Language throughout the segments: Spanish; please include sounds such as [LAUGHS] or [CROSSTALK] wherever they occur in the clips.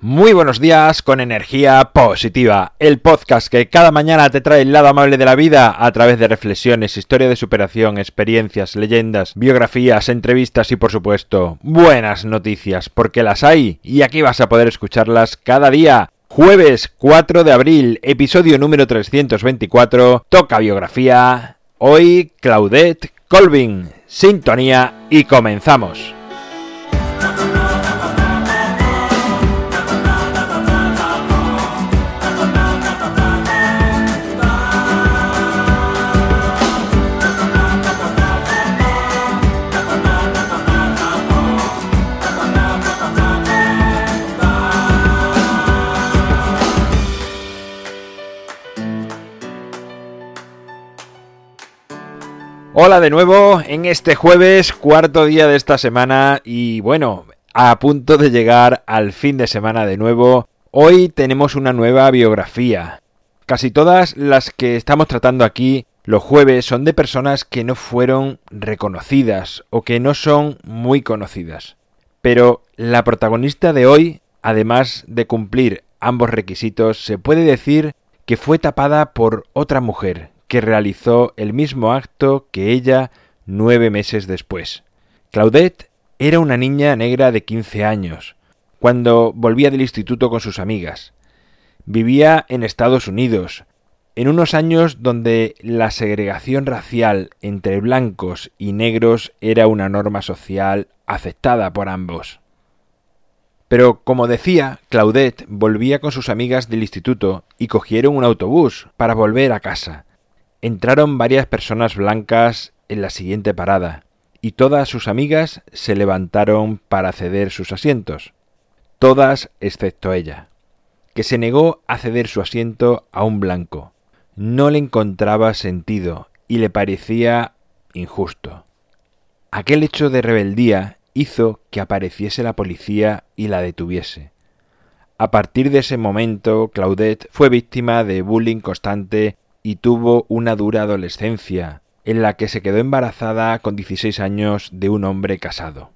Muy buenos días con energía positiva, el podcast que cada mañana te trae el lado amable de la vida a través de reflexiones, historia de superación, experiencias, leyendas, biografías, entrevistas y por supuesto buenas noticias, porque las hay y aquí vas a poder escucharlas cada día. Jueves 4 de abril, episodio número 324, toca biografía. Hoy Claudette Colvin, sintonía y comenzamos. Hola de nuevo en este jueves, cuarto día de esta semana y bueno, a punto de llegar al fin de semana de nuevo. Hoy tenemos una nueva biografía. Casi todas las que estamos tratando aquí los jueves son de personas que no fueron reconocidas o que no son muy conocidas. Pero la protagonista de hoy, además de cumplir ambos requisitos, se puede decir que fue tapada por otra mujer, que realizó el mismo acto que ella nueve meses después. Claudette era una niña negra de 15 años, cuando volvía del instituto con sus amigas. Vivía en Estados Unidos, en unos años donde la segregación racial entre blancos y negros era una norma social aceptada por ambos. Pero, como decía, Claudette volvía con sus amigas del instituto y cogieron un autobús para volver a casa. Entraron varias personas blancas en la siguiente parada, y todas sus amigas se levantaron para ceder sus asientos. Todas excepto ella, que se negó a ceder su asiento a un blanco. No le encontraba sentido y le parecía injusto. Aquel hecho de rebeldía hizo que apareciese la policía y la detuviese. A partir de ese momento, Claudette fue víctima de bullying constante y tuvo una dura adolescencia, en la que se quedó embarazada con 16 años de un hombre casado.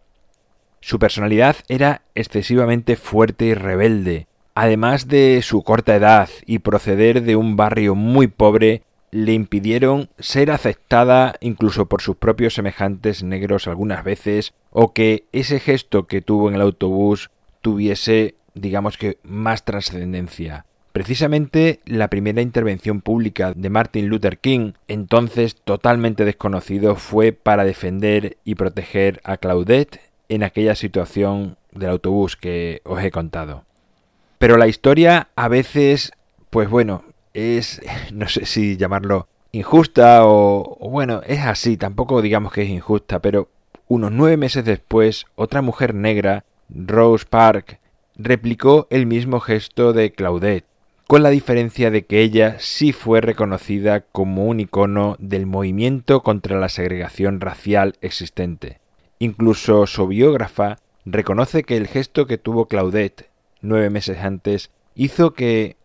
Su personalidad era excesivamente fuerte y rebelde, además de su corta edad y proceder de un barrio muy pobre, le impidieron ser aceptada incluso por sus propios semejantes negros algunas veces, o que ese gesto que tuvo en el autobús tuviese, digamos que, más trascendencia. Precisamente la primera intervención pública de Martin Luther King, entonces totalmente desconocido, fue para defender y proteger a Claudette en aquella situación del autobús que os he contado. Pero la historia a veces, pues bueno, es, [LAUGHS] no sé si llamarlo injusta o, bueno, es así, tampoco digamos que es injusta, pero unos nueve meses después, otra mujer negra, Rose Park, replicó el mismo gesto de Claudette con la diferencia de que ella sí fue reconocida como un icono del movimiento contra la segregación racial existente. Incluso su biógrafa reconoce que el gesto que tuvo Claudette nueve meses antes hizo que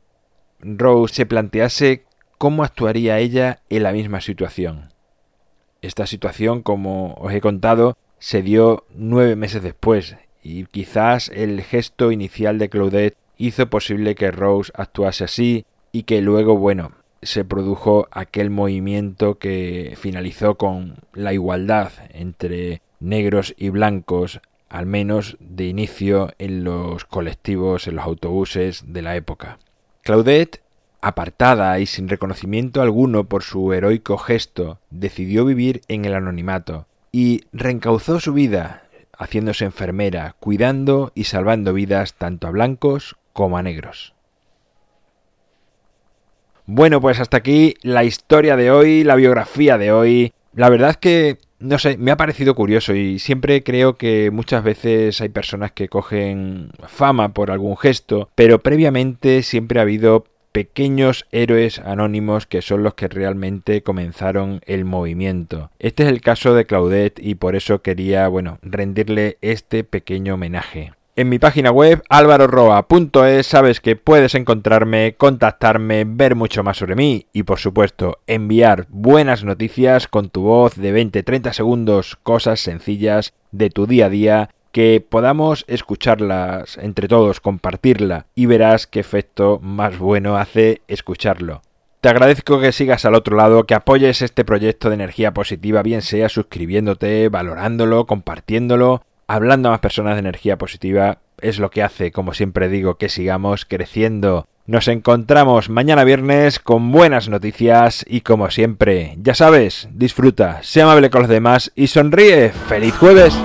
Rose se plantease cómo actuaría ella en la misma situación. Esta situación, como os he contado, se dio nueve meses después, y quizás el gesto inicial de Claudette hizo posible que Rose actuase así y que luego, bueno, se produjo aquel movimiento que finalizó con la igualdad entre negros y blancos, al menos de inicio en los colectivos, en los autobuses de la época. Claudette, apartada y sin reconocimiento alguno por su heroico gesto, decidió vivir en el anonimato y reencauzó su vida, haciéndose enfermera, cuidando y salvando vidas tanto a blancos como a negros. Bueno, pues hasta aquí la historia de hoy, la biografía de hoy. La verdad es que, no sé, me ha parecido curioso y siempre creo que muchas veces hay personas que cogen fama por algún gesto, pero previamente siempre ha habido pequeños héroes anónimos que son los que realmente comenzaron el movimiento. Este es el caso de Claudette y por eso quería, bueno, rendirle este pequeño homenaje. En mi página web alvaroroa.es sabes que puedes encontrarme, contactarme, ver mucho más sobre mí y por supuesto enviar buenas noticias con tu voz de 20-30 segundos, cosas sencillas de tu día a día que podamos escucharlas entre todos, compartirla y verás qué efecto más bueno hace escucharlo. Te agradezco que sigas al otro lado, que apoyes este proyecto de energía positiva, bien sea suscribiéndote, valorándolo, compartiéndolo, hablando a más personas de energía positiva, es lo que hace, como siempre digo, que sigamos creciendo. Nos encontramos mañana viernes con buenas noticias y como siempre, ya sabes, disfruta, sea amable con los demás y sonríe. ¡Feliz jueves!